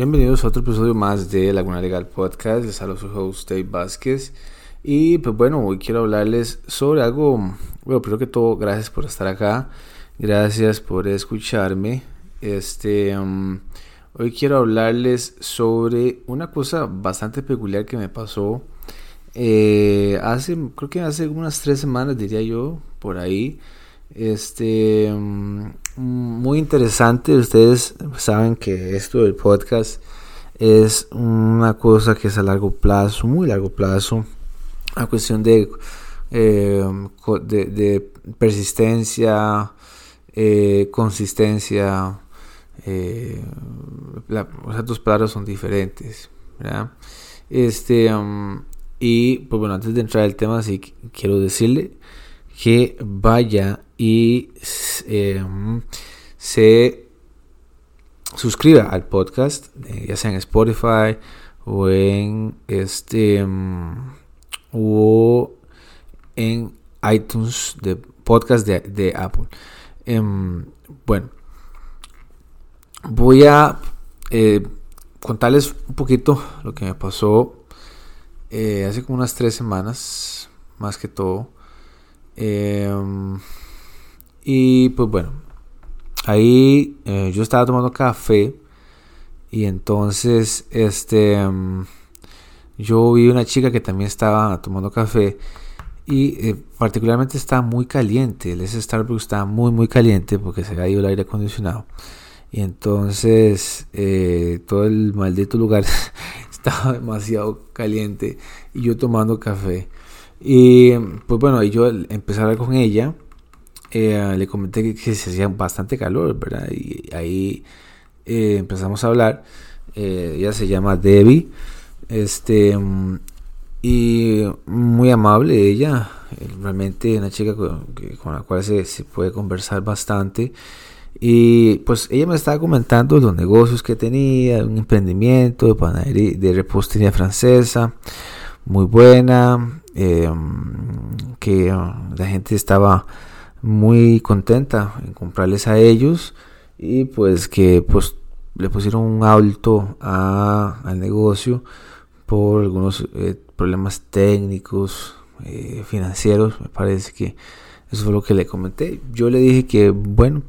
Bienvenidos a otro episodio más de Laguna Legal Podcast. Les saludo su host Dave Vázquez. Y pues bueno, hoy quiero hablarles sobre algo. Bueno, primero que todo, gracias por estar acá. Gracias por escucharme. Este. Um, hoy quiero hablarles sobre una cosa bastante peculiar que me pasó. Eh, hace, creo que hace unas tres semanas, diría yo, por ahí. Este, um, muy interesante. Ustedes saben que esto del podcast es una cosa que es a largo plazo, muy largo plazo. A cuestión de, eh, de, persistencia, eh, consistencia. Eh, las dos palabras son diferentes. Este, um, y pues bueno, antes de entrar al tema, sí quiero decirle que vaya y em, se suscriba al podcast, eh, ya sea en Spotify o en este em, o en iTunes de podcast de, Apple. Em, bueno, voy a eh, contarles un poquito lo que me pasó eh, hace como unas tres semanas, más que todo. Y pues bueno, ahí eh, yo estaba tomando café y entonces este em, yo vi una chica que también estaba tomando café y eh, particularmente estaba muy caliente. El Starbucks estaba muy muy caliente porque se había ido el aire acondicionado. Y entonces eh, todo el maldito lugar estaba demasiado caliente y yo tomando café. Y pues bueno, yo empecé con ella. Eh, le comenté que, se hacía bastante calor, ¿verdad? Y ahí eh, empezamos a hablar. Eh, ella se llama Debbie. Este. Y muy amable ella. Realmente una chica con, la cual se, puede conversar bastante. Y pues ella me estaba comentando los negocios que tenía, un emprendimiento de panadería, de repostería francesa, muy buena. Em, que la gente estaba muy contenta en comprarles a ellos y pues que pues le pusieron un alto a, al negocio por algunos eh, problemas técnicos eh, financieros me parece que eso fue lo que le comenté yo le dije que bueno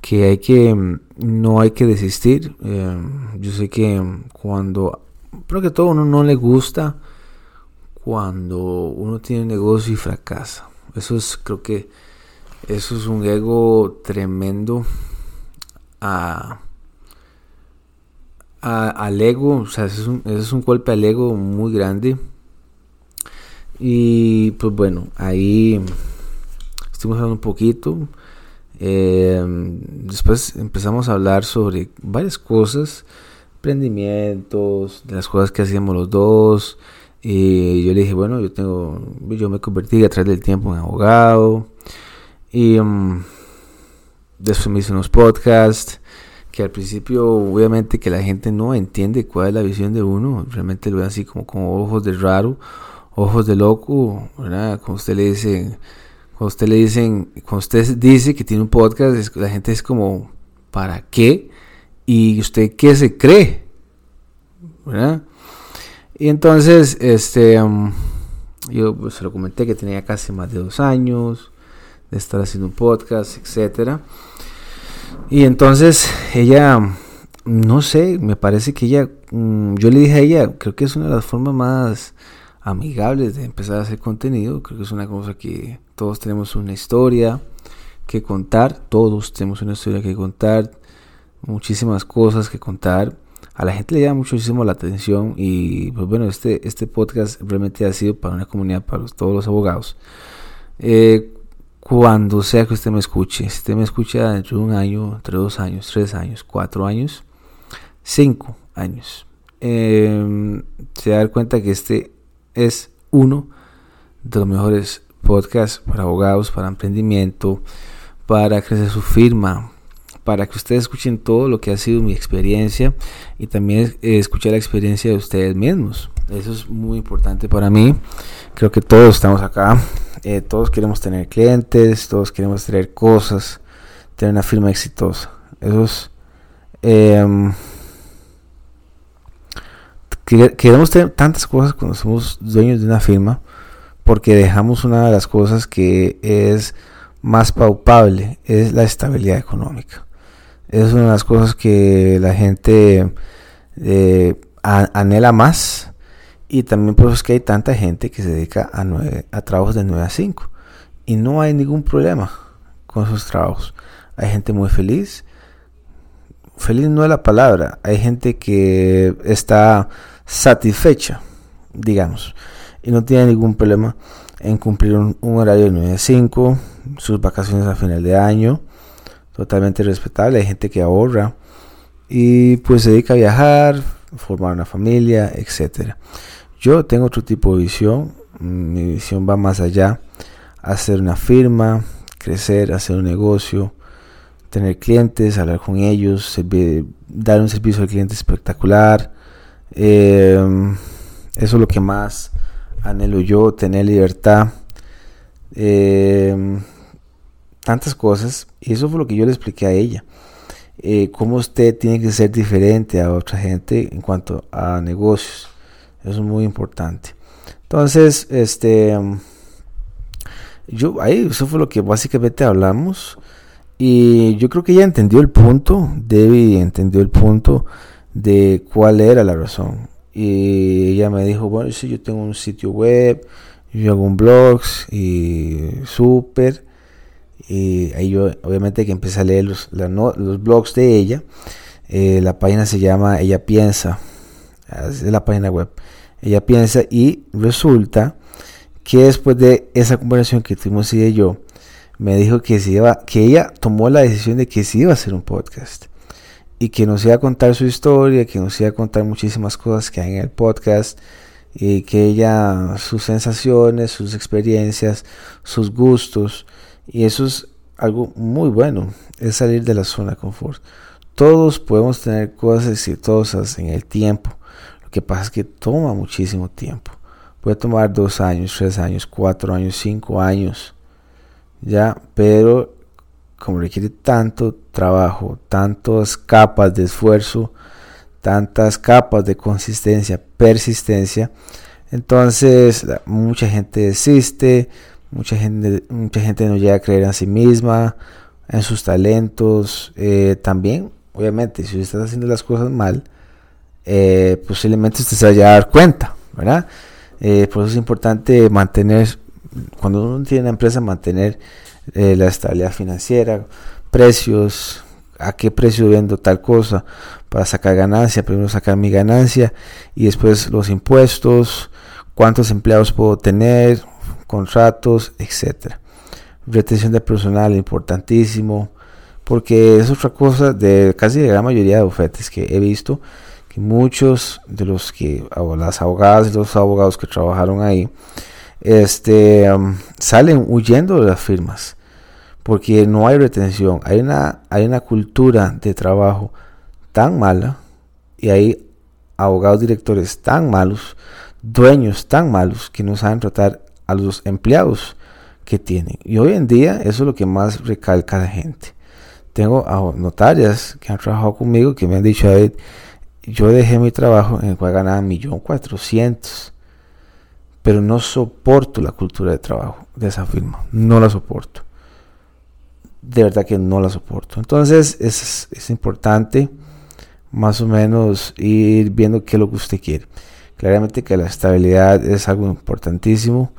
que hay que no hay que desistir em, yo sé que cuando pero que todo uno no le gusta cuando uno tiene un negocio y fracasa. Eso es, creo que, eso es un ego tremendo a, al ego, o sea, es, un, es un golpe al ego muy grande. Y pues bueno, ahí estuvimos hablando un poquito. Eh, después empezamos a hablar sobre varias cosas, emprendimientos, de las cosas que hacíamos los dos. Y yo le dije, bueno, yo tengo, yo me convertí a través del tiempo en abogado. Y um, después me hice unos podcasts que al principio obviamente que la gente no entiende cuál es la visión de uno. Realmente lo ven así como con ojos de raro, ojos de loco, ¿verdad? Cuando usted le dice, cuando usted le dicen, cuando usted dice que tiene un podcast, la gente es como, ¿para qué? ¿Y usted qué se cree? ¿Verdad? Y entonces, este, um, yo pues, se lo comenté que tenía casi más de dos años de estar haciendo un podcast, etcétera. Y entonces ella, no sé, me parece que ella, mm, yo le dije a ella, creo que es una de las formas más amigables de empezar a hacer contenido. Creo que es una cosa que todos tenemos una historia que contar, todos tenemos una historia que contar, muchísimas cosas que contar a la gente le llama muchísimo la atención y pues bueno, este, este podcast realmente ha sido para una comunidad, para todos los abogados. Eh, cuando sea que usted me escuche, si usted me escucha dentro de un año, entre dos años, tres años, cuatro años, cinco años, eh, se va dar cuenta que este es uno de los mejores podcasts para abogados, para emprendimiento, para crecer su firma, para que ustedes escuchen todo lo que ha sido mi experiencia y también eh, escuchar la experiencia de ustedes mismos. Eso es muy importante para mí. Creo que todos estamos acá, eh, todos queremos tener clientes, todos queremos tener cosas, tener una firma exitosa. Eso es, em, queremos tener tantas cosas cuando somos dueños de una firma porque dejamos una de las cosas que es más paupable, es la estabilidad económica. Es una de las cosas que la gente eh, anhela más y también por eso es que hay tanta gente que se dedica a, trabajos de 9 a 5 y no hay ningún problema con esos trabajos. Hay gente muy feliz. Feliz no es la palabra. Hay gente que está satisfecha, digamos, y no tiene ningún problema en cumplir un, horario de 9 a 5, sus vacaciones a final de año, totalmente respetable. Hay gente que ahorra y pues se dedica a viajar, formar una familia, etcétera. Yo tengo otro tipo de visión, mi visión va más allá, hacer una firma, crecer, hacer un negocio, tener clientes, hablar con ellos, dar un servicio al cliente espectacular. Em, eso es lo que más anhelo yo, tener libertad. Em, tantas cosas. Y eso fue lo que yo le expliqué a ella. Eh, cómo usted tiene que ser diferente a otra gente en cuanto a negocios. Eso es muy importante. Entonces, este, yo ahí eso fue lo que básicamente hablamos. Y yo creo que ella entendió el punto, Debbie entendió el punto de cuál era la razón. Y ella me dijo, bueno, si yo tengo un sitio web, yo hago un blog y súper. Y ahí yo obviamente que empecé a leer los, los blogs de ella. Eh, la página se llama Ella Piensa. Es la página web. Ella piensa y resulta que después de esa conversación que tuvimos ella y yo, me dijo que, se iba, que ella tomó la decisión de que se iba a hacer un podcast y que nos iba a contar su historia, que nos iba a contar muchísimas cosas que hay en el podcast y que ella, sus sensaciones, sus experiencias, sus gustos, y eso es algo muy bueno, es salir de la zona de confort. Todos podemos tener cosas exitosas en el tiempo, lo que pasa es que toma muchísimo tiempo. Puede tomar dos años, tres años, cuatro años, cinco años, ya, pero como requiere tanto trabajo, tantas capas de esfuerzo, tantas capas de consistencia, persistencia, entonces mucha gente desiste, mucha gente, mucha gente no llega a creer en sí misma, en sus talentos, eh, también, obviamente, si usted está haciendo las cosas mal, eh, posiblemente usted se vaya a dar cuenta, ¿verdad? Eh, por eso es importante mantener, cuando uno tiene una empresa, mantener eh, la estabilidad financiera, precios, a qué precio vendo tal cosa para sacar ganancia, primero sacar mi ganancia y después los impuestos, cuántos empleados puedo tener, contratos, etcétera. Retención de personal importantísimo, porque es otra cosa de casi la gran mayoría de ofertas que he visto que muchos de los que, las abogadas y los abogados que trabajaron ahí, este, um, salen huyendo de las firmas porque no hay retención, hay una, hay una cultura de trabajo tan mala y hay abogados directores tan malos, dueños tan malos que no saben tratar a los empleados que tienen. Y hoy en día eso es lo que más recalca la gente. Tengo notarias que han trabajado conmigo que me han dicho, David, yo dejé mi trabajo en el cual ganaba millón cuatrocientos, pero no soporto la cultura de trabajo de esa firma, no la soporto. De verdad que no la soporto. Entonces es, es importante más o menos ir viendo qué es lo que usted quiere. Claramente que la estabilidad es algo importantísimo.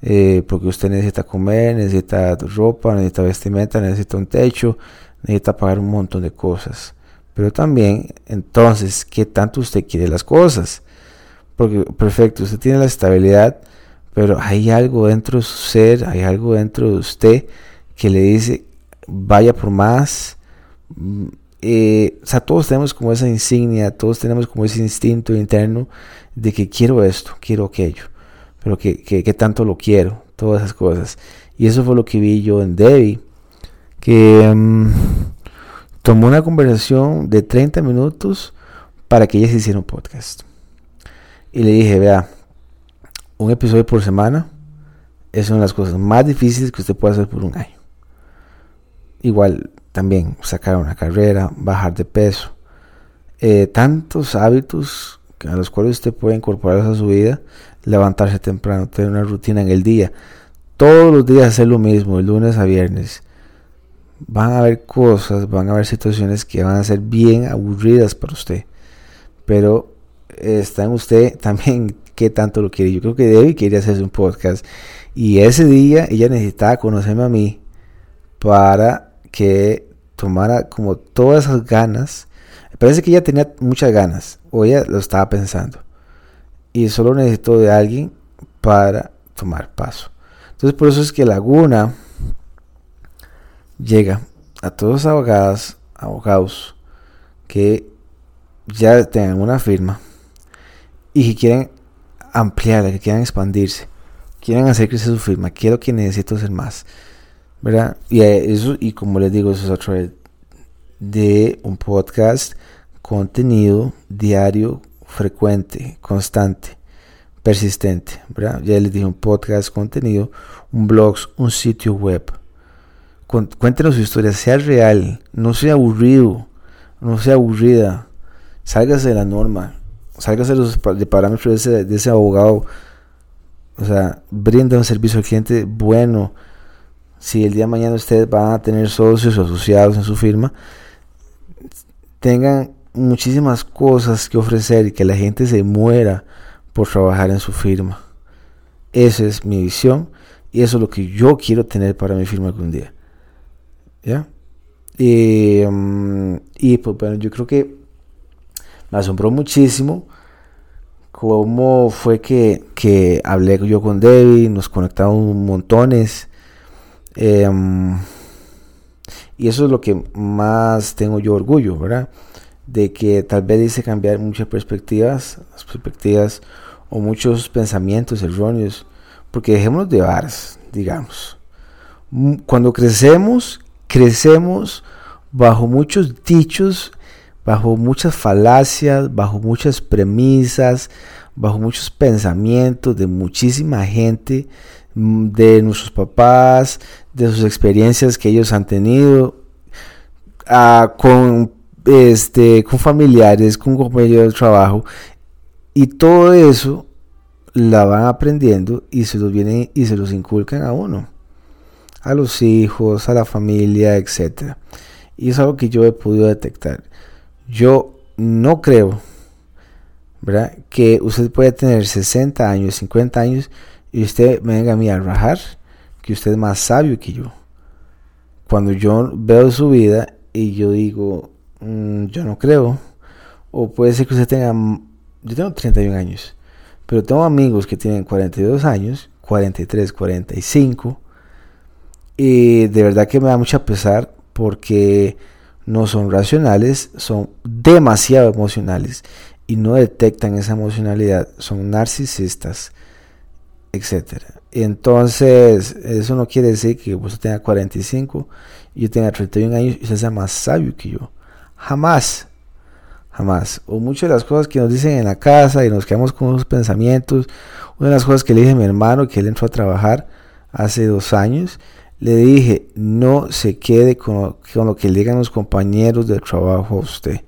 Eh, porque usted necesita comer, necesita ropa, necesita vestimenta, necesita un techo, necesita pagar un montón de cosas. Pero también, entonces, ¿qué tanto usted quiere las cosas? Porque, perfecto, usted tiene la estabilidad, pero hay algo dentro de su ser, hay algo dentro de usted que le dice, vaya por más. Mm, eh, o sea, todos tenemos como esa insignia, todos tenemos como ese instinto interno de que quiero esto, quiero aquello, pero que, que, tanto lo quiero, todas esas cosas. Y eso fue lo que vi yo en Debbie, Mm, tomó una conversación de 30 minutos para que ella se hiciera un podcast. Y le dije, vea, un episodio por semana es una de las cosas más difíciles que usted puede hacer por un año. Igual también sacar una carrera, bajar de peso. Eh, tantos hábitos a los cuales usted puede incorporar a su vida, levantarse temprano, tener una rutina en el día, todos los días hacer lo mismo, de lunes a viernes. Van a haber cosas, van a haber situaciones que van a ser bien aburridas para usted. Pero está en usted también qué tanto lo quiere. Yo creo que Debbie quería hacer un podcast. Y ese día ella necesitaba conocerme a mí para que tomara como todas esas ganas. Parece que ella tenía muchas ganas, o ella lo estaba pensando. Y solo necesitó de alguien para tomar paso. Entonces por eso es que Laguna llega a todos los abogados, abogados que ya tengan una firma y que quieren ampliarla, que quieran expandirse, quieren hacer crecer su firma, quiero que necesito hacer más, ¿verdad? Y eso, y como les digo, eso es otro de un podcast, contenido diario, frecuente, constante persistente, ¿verdad? Ya les dije un podcast, contenido, un blog, un sitio web. Cuéntenos su historia, sea real, no sea aburrido, no sea aburrida. Sálgase de la norma, sálgase de los parámetros de ese, abogado. O sea, brinda un servicio al cliente bueno. Si el día de mañana ustedes van a tener socios o asociados en su firma, tengan muchísimas cosas que ofrecer y que la gente se muera por trabajar en su firma. Esa es mi visión y eso es lo que yo quiero tener para mi firma algún día. ¿Ya? Y, mm, y pues bueno, yo creo que me asombró muchísimo cómo fue que, que hablé yo con Debbie, nos conectamos montones. Em, y eso es lo que más tengo yo orgullo, ¿verdad? De que tal vez hice cambiar muchas perspectivas, las perspectivas o muchos pensamientos erróneos, porque dejémonos de varas, digamos. Mm, cuando crecemos, crecemos bajo muchos dichos, bajo muchas falacias, bajo muchas premisas, bajo muchos pensamientos de muchísima gente, mm, de nuestros papás, de sus experiencias que ellos han tenido, con, este, con familiares, con compañeros de trabajo, y todo eso la van aprendiendo y se los vienen y se los inculcan a uno, a los hijos, a la familia, etc. Y es algo que yo he podido detectar. Yo no creo, ¿verdad? Que usted puede tener 60 años, 50 años y usted me venga a mí a rajar que usted es más sabio que yo. Cuando yo veo su vida y yo digo, mm, yo no creo, o puede ser que usted tenga yo tengo 31 años, pero tengo amigos que tienen 42 años, 43, 45, y de verdad que me da mucha pesar porque no son racionales, son demasiado emocionales y no detectan esa emocionalidad, son narcisistas, etc. Entonces, eso no quiere decir que usted tenga 45 y yo tenga 31 años y usted sea más sabio que yo. Jamás. Jamás. O muchas de las cosas que nos dicen en la casa y nos quedamos con esos pensamientos. Una de las cosas que le dije a mi hermano que él entró a trabajar hace dos años, le dije, no se quede con lo, que le digan los compañeros del trabajo a usted.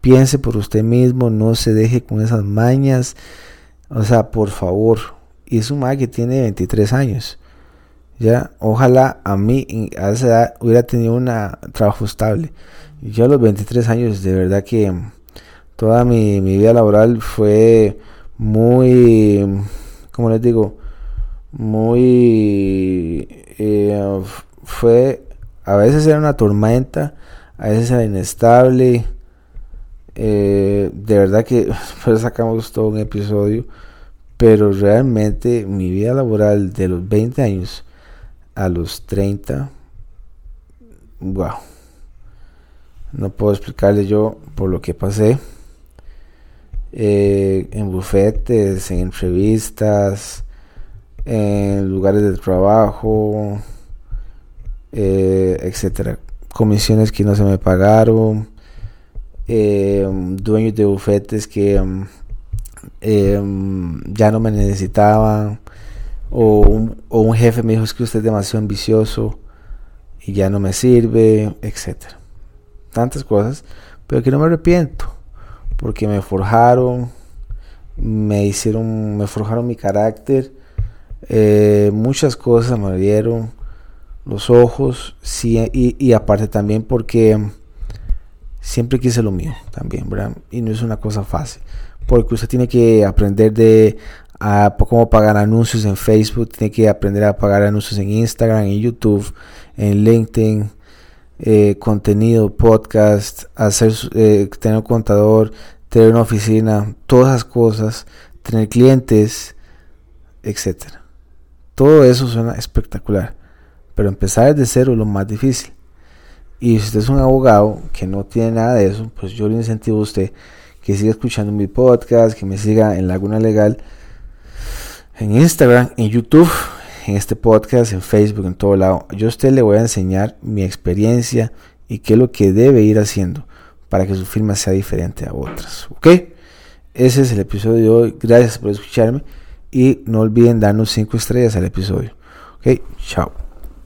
Piense por usted mismo, no se deje con esas mañas. O sea, por favor. Y es un mal que tiene 23 años. Ya, ojalá a mí esa edad hubiera tenido un trabajo estable. Yo a los 23 años, de verdad que toda mi, vida laboral fue muy, como les digo, muy, eh, fue, a veces era una tormenta, a veces era inestable. Eh, de verdad que sacamos todo un episodio, pero realmente mi vida laboral de los 20 años a los 30, wow, no puedo explicarle yo por lo que pasé. Eh, en bufetes, en entrevistas, en lugares de trabajo, eh, etcétera. Comisiones que no se me pagaron, eh, dueños de bufetes que mm, ya no me necesitaban, o un, o un jefe me dijo es que usted es demasiado ambicioso y ya no me sirve, etcétera. Tantas cosas, pero que no me arrepiento porque me forjaron, me hicieron, me forjaron mi carácter, eh, muchas cosas me abrieron los ojos, sí, y, y, aparte también porque siempre quise lo mío también. Y no es una cosa fácil, porque usted tiene que aprender de a cómo pagar anuncios en Facebook, tiene que aprender a pagar anuncios en Instagram, en YouTube, en LinkedIn, eh, contenido, podcast, hacer, eh, tener un contador, tener una oficina, todas esas cosas, tener clientes, etcétera. Todo eso suena espectacular, pero empezar desde cero es lo más difícil. Y si usted es un abogado que no tiene nada de eso, pues yo le incentivo a usted que siga escuchando mi podcast, que me siga en Laguna Legal, en Instagram, en YouTube, en este podcast, en Facebook, en todo lado. Yo a usted le voy a enseñar mi experiencia y qué es lo que debe ir haciendo para que su firma sea diferente a otras. ¿Ok? Ese es el episodio de hoy. Gracias por escucharme y no olviden darnos 5 estrellas al episodio. Ok, chao.